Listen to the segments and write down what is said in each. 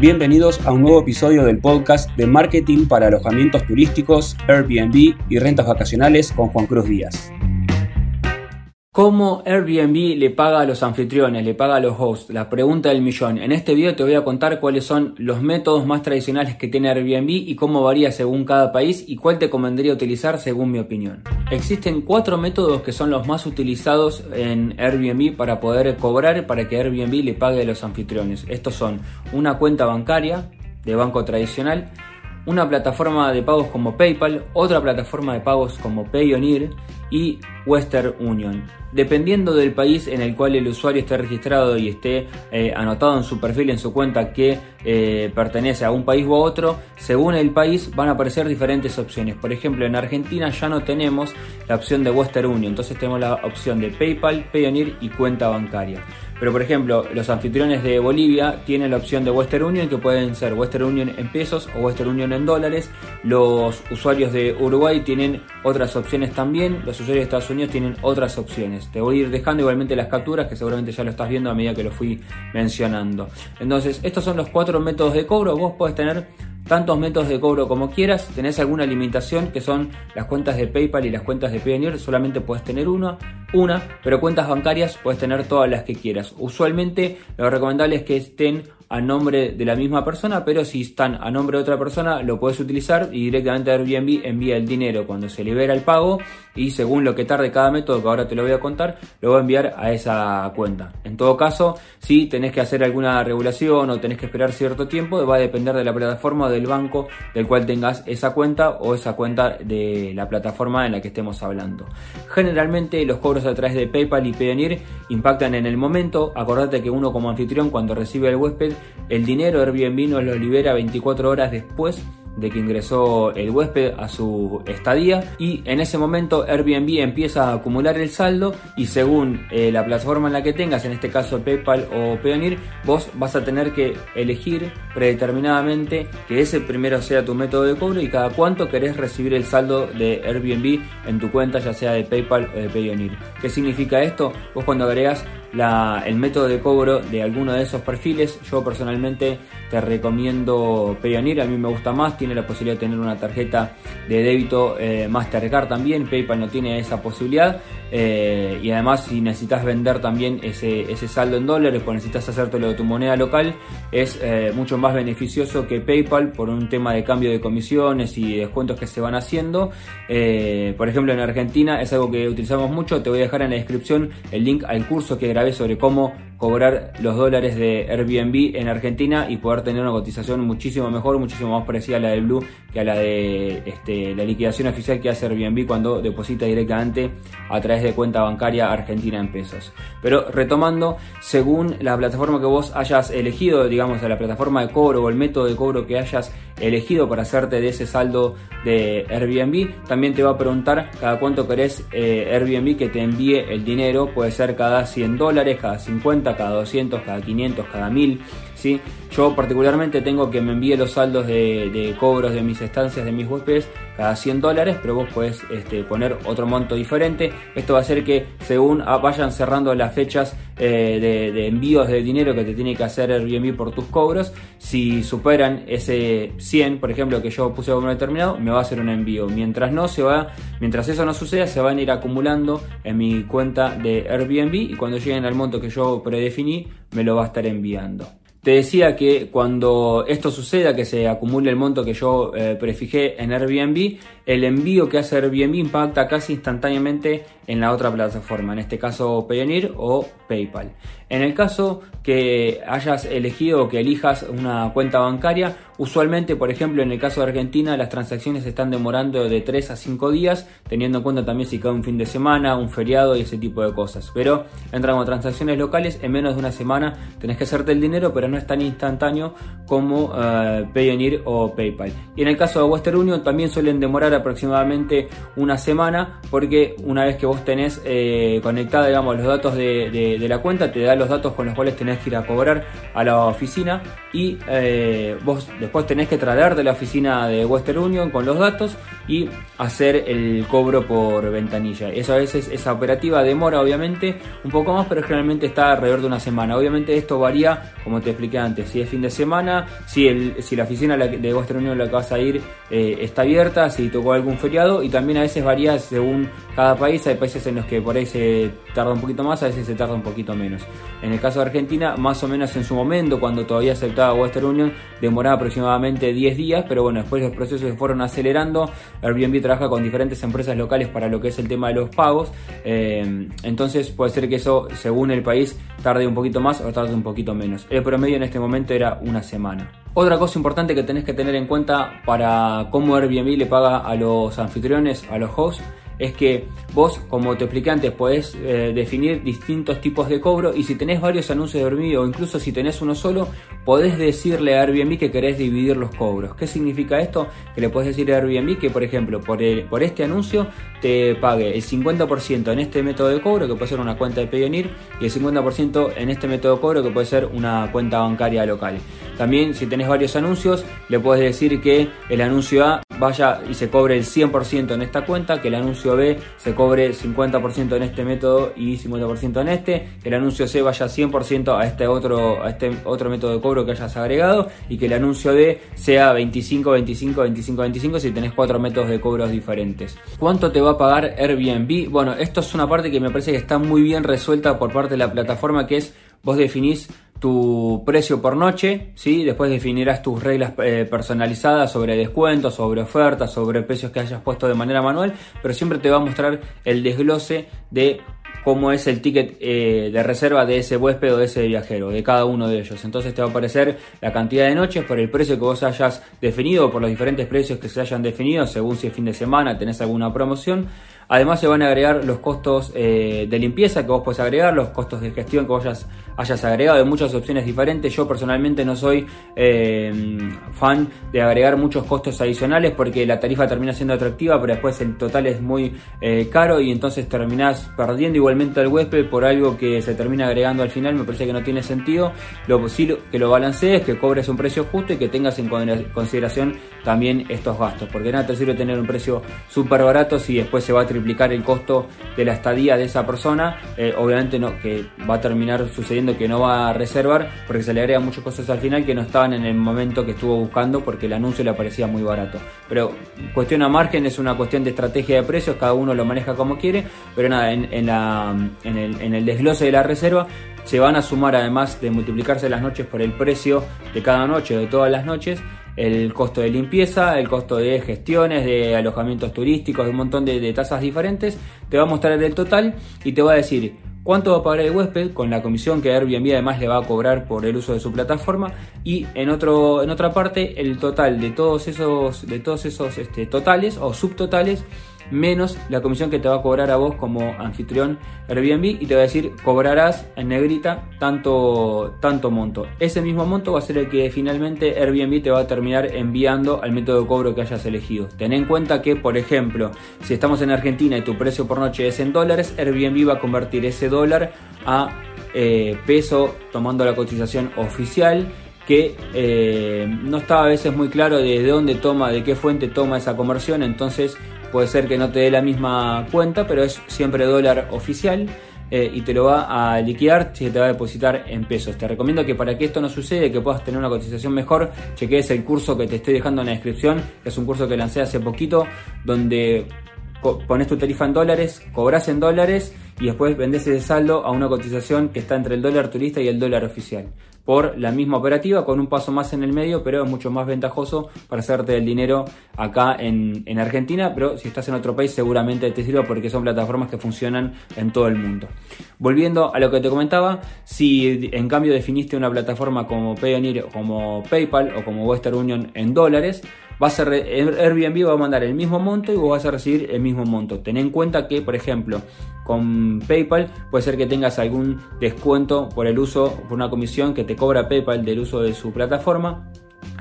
Bienvenidos a un nuevo episodio del podcast de marketing para alojamientos turísticos, Airbnb y rentas vacacionales con Juan Cruz Díaz. ¿Cómo Airbnb le paga a los anfitriones, le paga a los hosts? La pregunta del millón. En este video te voy a contar cuáles son los métodos más tradicionales que tiene Airbnb y cómo varía según cada país y cuál te convendría utilizar según mi opinión. Existen cuatro métodos que son los más utilizados en Airbnb para poder cobrar para que Airbnb le pague a los anfitriones. Estos son una cuenta bancaria de banco tradicional, una plataforma de pagos como PayPal, otra plataforma de pagos como Payoneer y Western Union. Dependiendo del país en el cual el usuario esté registrado y esté eh, anotado en su perfil, en su cuenta que eh, pertenece a un país u otro, según el país van a aparecer diferentes opciones. Por ejemplo, en Argentina ya no tenemos la opción de Western Union, entonces tenemos la opción de PayPal, Payoneer y cuenta bancaria. Pero por ejemplo, los anfitriones de Bolivia tienen la opción de Western Union que pueden ser Western Union en pesos o Western Union en dólares. Los usuarios de Uruguay tienen otras opciones también. Los usuarios de Estados Unidos tienen otras opciones. Te voy a ir dejando igualmente las capturas que seguramente ya lo estás viendo a medida que lo fui mencionando. Entonces, estos son los cuatro métodos de cobro. Vos podés tener tantos métodos de cobro como quieras. Tenés alguna limitación que son las cuentas de PayPal y las cuentas de Payoneer, solamente puedes tener una, una, pero cuentas bancarias puedes tener todas las que quieras. Usualmente lo recomendable es que estén a nombre de la misma persona, pero si están a nombre de otra persona lo puedes utilizar y directamente Airbnb envía el dinero cuando se libera el pago y según lo que tarde cada método, que ahora te lo voy a contar, lo va a enviar a esa cuenta. En todo caso, si tenés que hacer alguna regulación o tenés que esperar cierto tiempo, va a depender de la plataforma o del banco del cual tengas esa cuenta o esa cuenta de la plataforma en la que estemos hablando. Generalmente los cobros a través de PayPal y Payoneer impactan en el momento. Acordate que uno como anfitrión cuando recibe el huésped el dinero Airbnb nos lo libera 24 horas después de que ingresó el huésped a su estadía y en ese momento Airbnb empieza a acumular el saldo y según eh, la plataforma en la que tengas, en este caso PayPal o Payoneer, vos vas a tener que elegir predeterminadamente que ese primero sea tu método de cobro y cada cuánto querés recibir el saldo de Airbnb en tu cuenta, ya sea de PayPal o de Payoneer. ¿Qué significa esto? Vos cuando agregas el método de cobro de alguno de esos perfiles. Yo personalmente te recomiendo Payoneer, a mí me gusta más, tiene la posibilidad de tener una tarjeta de débito eh, Mastercard también, PayPal no tiene esa posibilidad eh, y además si necesitas vender también ese, saldo en dólares o necesitas hacértelo de tu moneda local, es eh, mucho más beneficioso que PayPal por un tema de cambio de comisiones y descuentos que se van haciendo. por ejemplo en Argentina es algo que utilizamos mucho, te voy a dejar en la descripción el link al curso que grabé sobre cómo cobrar los dólares de Airbnb en Argentina y poder tener una cotización muchísimo mejor, muchísimo más parecida a la de Blue que a la de este, la liquidación oficial que hace Airbnb cuando deposita directamente a través de cuenta bancaria argentina en pesos. Pero retomando, según la plataforma que vos hayas elegido, digamos, la plataforma de cobro o el método de cobro que hayas elegido para hacerte de ese saldo de Airbnb, también te va a preguntar cada cuánto querés eh, Airbnb que te envíe el dinero, puede ser cada 100 dólares, cada 50, cada 200, cada 500, cada 1000, Yo particularmente tengo que me envíe los saldos de, cobros de mis estancias de mis huéspedes cada 100 dólares, pero vos podés este, poner otro monto diferente. Esto va a hacer que según vayan cerrando las fechas eh, de, envíos de dinero que te tiene que hacer Airbnb por tus cobros, si superan ese 100, por ejemplo, que yo puse uno determinado, me va a hacer un envío. Mientras no se va, mientras eso no suceda, se van a ir acumulando en mi cuenta de Airbnb y cuando lleguen al monto que yo predefiní, me lo va a estar enviando. Te decía que cuando esto suceda, que se acumule el monto que yo eh, prefijé en Airbnb, el envío que hace Airbnb impacta casi instantáneamente en la otra plataforma, en este caso Payoneer o PayPal. En el caso que hayas elegido o que elijas una cuenta bancaria, usualmente, por ejemplo, en el caso de Argentina, las transacciones están demorando de 3 a 5 días, teniendo en cuenta también si cae un fin de semana, un feriado y ese tipo de cosas. Pero entran con transacciones locales, en menos de una semana tenés que hacerte el dinero, pero no es tan instantáneo como uh, Payoneer o PayPal. Y en el caso de Western Union también suelen demorar aproximadamente una semana porque una vez que vos tenés eh, conectada digamos, los datos de, la cuenta, te da los datos con los cuales tenés que ir a cobrar a la oficina y eh, vos después tenés que traer de la oficina de Western Union con los datos y hacer el cobro por ventanilla. Eso a veces, esa operativa demora obviamente un poco más, pero generalmente está alrededor de una semana. Obviamente esto varía, como te expliqué antes, si es fin de semana, si, el, si la oficina de Western Union la que vas a ir eh, está abierta, si tocó algún feriado y también a veces varía según cada país. Hay países en los que por ahí se tarda un poquito más, a veces se tarda un poquito menos. En el caso de Argentina, más o menos en su momento, cuando todavía aceptaba Western Union, demoraba aproximadamente 10 días, pero bueno, después los procesos se fueron acelerando. Airbnb trabaja con diferentes empresas locales para lo que es el tema de los pagos. Eh, entonces puede ser que eso, según el país, tarde un poquito más o tarde un poquito menos. El promedio en este momento era una semana. Otra cosa importante que tenés que tener en cuenta para cómo Airbnb le paga a los anfitriones, a los hosts, es que vos, como te expliqué antes, podés eh, definir distintos tipos de cobro y si tenés varios anuncios de Airbnb o incluso si tenés uno solo, podés decirle a Airbnb que querés dividir los cobros. ¿Qué significa esto? Que le podés decir a Airbnb que, por ejemplo, por, por este anuncio te pague el 50% en este método de cobro, que puede ser una cuenta de Payoneer, y el 50% en este método de cobro, que puede ser una cuenta bancaria local. También, si tenés varios anuncios, le puedes decir que el anuncio A vaya y se cobre el 100% en esta cuenta, que el anuncio B se cobre 50% en este método y 50% en este, que el anuncio C vaya 100% a este otro a este otro método de cobro que hayas agregado y que el anuncio D sea 25 25 25 25 si tenés cuatro métodos de cobros diferentes. ¿Cuánto te va a pagar Airbnb? Bueno, esto es una parte que me parece que está muy bien resuelta por parte de la plataforma que es vos definís tu precio por noche, ¿sí? después definirás tus reglas eh, personalizadas sobre descuentos, sobre ofertas, sobre precios que hayas puesto de manera manual, pero siempre te va a mostrar el desglose de cómo es el ticket eh, de reserva de ese huésped o de ese viajero, de cada uno de ellos. Entonces te va a aparecer la cantidad de noches por el precio que vos hayas definido por los diferentes precios que se hayan definido, según si es fin de semana, tenés alguna promoción. Además se van a agregar los costos eh, de limpieza que vos podés agregar, los costos de gestión que vos hayas, agregado de muchas opciones diferentes. Yo personalmente no soy eh, fan de agregar muchos costos adicionales porque la tarifa termina siendo atractiva, pero después el total es muy eh, caro y entonces terminás perdiendo igualmente al huésped por algo que se termina agregando al final. Me parece que no tiene sentido. Lo sí que lo balancees, que cobres un precio justo y que tengas en consideración también estos gastos. Porque nada te sirve tener un precio súper barato si después se va a el costo de la estadía de esa persona. Eh, obviamente no, que va a terminar sucediendo que no va a reservar porque se le agrega muchos costos al final que no estaban en el momento que estuvo buscando porque el anuncio le parecía muy barato. Pero cuestión a margen es una cuestión de estrategia de precios, cada uno lo maneja como quiere, pero nada, en, la, en, el, en el desglose de la reserva se van a sumar además de multiplicarse las noches por el precio de cada noche, de todas las noches, el costo de limpieza, el costo de gestiones, de alojamientos turísticos, de un montón de, tasas diferentes, te va a mostrar el total y te va a decir cuánto va a pagar el huésped con la comisión que Airbnb además le va a cobrar por el uso de su plataforma. Y en otro en otra parte el total de todos esos de todos esos este, totales o subtotales menos la comisión que te va a cobrar a vos como anfitrión Airbnb y te va a decir cobrarás en negrita tanto, tanto monto. Ese mismo monto va a ser el que finalmente Airbnb te va a terminar enviando al método de cobro que hayas elegido. Ten en cuenta que, por ejemplo, si estamos en Argentina y tu precio por noche es en dólares, Airbnb va a convertir ese dólar a eh, peso tomando la cotización oficial que eh, no estaba a veces muy claro de dónde toma, de qué fuente toma esa conversión, entonces puede ser que no te dé la misma cuenta, pero es siempre dólar oficial. Eh, y te lo va a liquidar si te va a depositar en pesos. Te recomiendo que para que esto no suceda, que puedas tener una cotización mejor, cheques el curso que te estoy dejando en la descripción, es un curso que lancé hace poquito, donde pones tu tarifa en dólares, cobras en dólares y después vendes ese saldo a una cotización que está entre el dólar turista y el dólar oficial. Por la misma operativa, con un paso más en el medio, pero es mucho más ventajoso para hacerte el dinero acá en, en Argentina, pero si estás en otro país seguramente te sirva porque son plataformas que funcionan en todo el mundo. Volviendo a lo que te comentaba, si en cambio definiste una plataforma como Payoneer, como PayPal o como Western Union en dólares, va a Airbnb va a mandar el mismo monto y vos vas a recibir el mismo monto. Ten en cuenta que, por ejemplo, con PayPal puede ser que tengas algún descuento por el uso, por una comisión que te cobra PayPal del uso de su plataforma.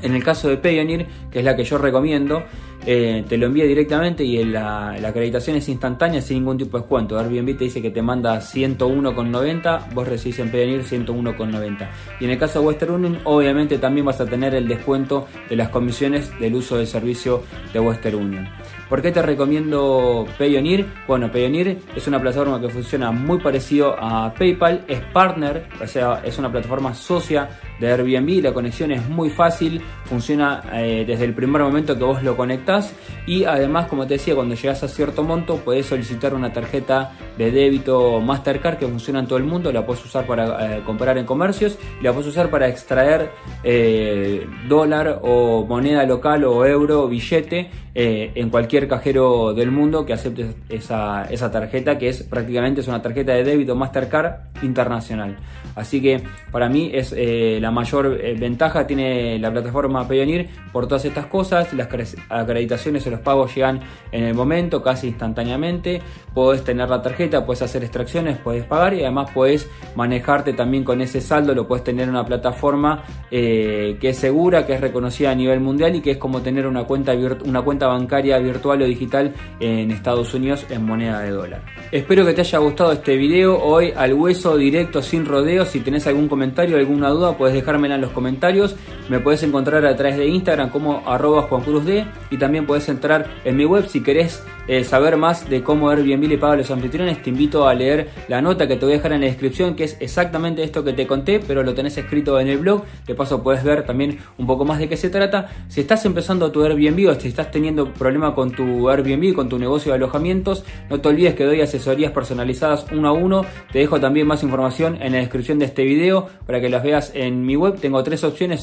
En el caso de Payoneer, que es la que yo recomiendo, eh, te lo envía directamente y la, acreditación es instantánea sin ningún tipo de descuento. Airbnb te dice que te manda 101,90, vos recibís en Payoneer 101,90. Y en el caso de Western Union, obviamente también vas a tener el descuento de las comisiones del uso del servicio de Western Union. ¿Por qué te recomiendo Payoneer? Bueno, Payoneer es una plataforma que funciona muy parecido a PayPal, es partner, o sea, es una plataforma socia de Airbnb, la conexión es muy fácil, funciona eh, desde el primer momento que vos lo conectás y además, como te decía, cuando llegas a cierto monto puedes solicitar una tarjeta de débito Mastercard que funciona en todo el mundo, la puedes usar para eh, comprar en comercios y la puedes usar para extraer eh, dólar o moneda local o euro, billete en cualquier cajero del mundo que acepte esa, esa tarjeta que es prácticamente es una tarjeta de débito Mastercard internacional. Así que para mí es la la mayor eh, ventaja tiene la plataforma Payoneer por todas estas cosas. Las acreditaciones o los pagos llegan en el momento, casi instantáneamente. Puedes tener la tarjeta, puedes hacer extracciones, puedes pagar y además puedes manejarte también con ese saldo. Lo puedes tener en una plataforma eh, que es segura, que es reconocida a nivel mundial y que es como tener una cuenta, una cuenta bancaria virtual o digital en Estados Unidos en moneda de dólar. Espero que te haya gustado este video. Hoy al hueso directo, sin rodeos. Si tenés algún comentario, alguna duda, puedes dejármela en los comentarios. Me puedes encontrar a través de Instagram como arroba Juan Cruz D y también puedes entrar en mi web si querés eh, saber más de cómo Airbnb le paga a los anfitriones. Te invito a leer la nota que te voy a dejar en la descripción que es exactamente esto que te conté, pero lo tenés escrito en el blog. De paso puedes ver también un poco más de qué se trata. Si estás empezando tu Airbnb o si estás teniendo problema con tu Airbnb, con tu negocio de alojamientos, no te olvides que doy asesorías personalizadas uno a uno. Te dejo también más información en la descripción de este video para que las veas en mi web. Tengo tres opciones,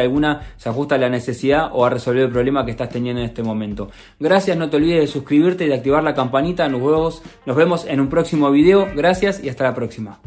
alguna se ajusta a la necesidad o a resolver el problema que estás teniendo en este momento. Gracias, no te olvides de suscribirte y de activar la campanita. Nos vemos, nos vemos en un próximo video. Gracias y hasta la próxima.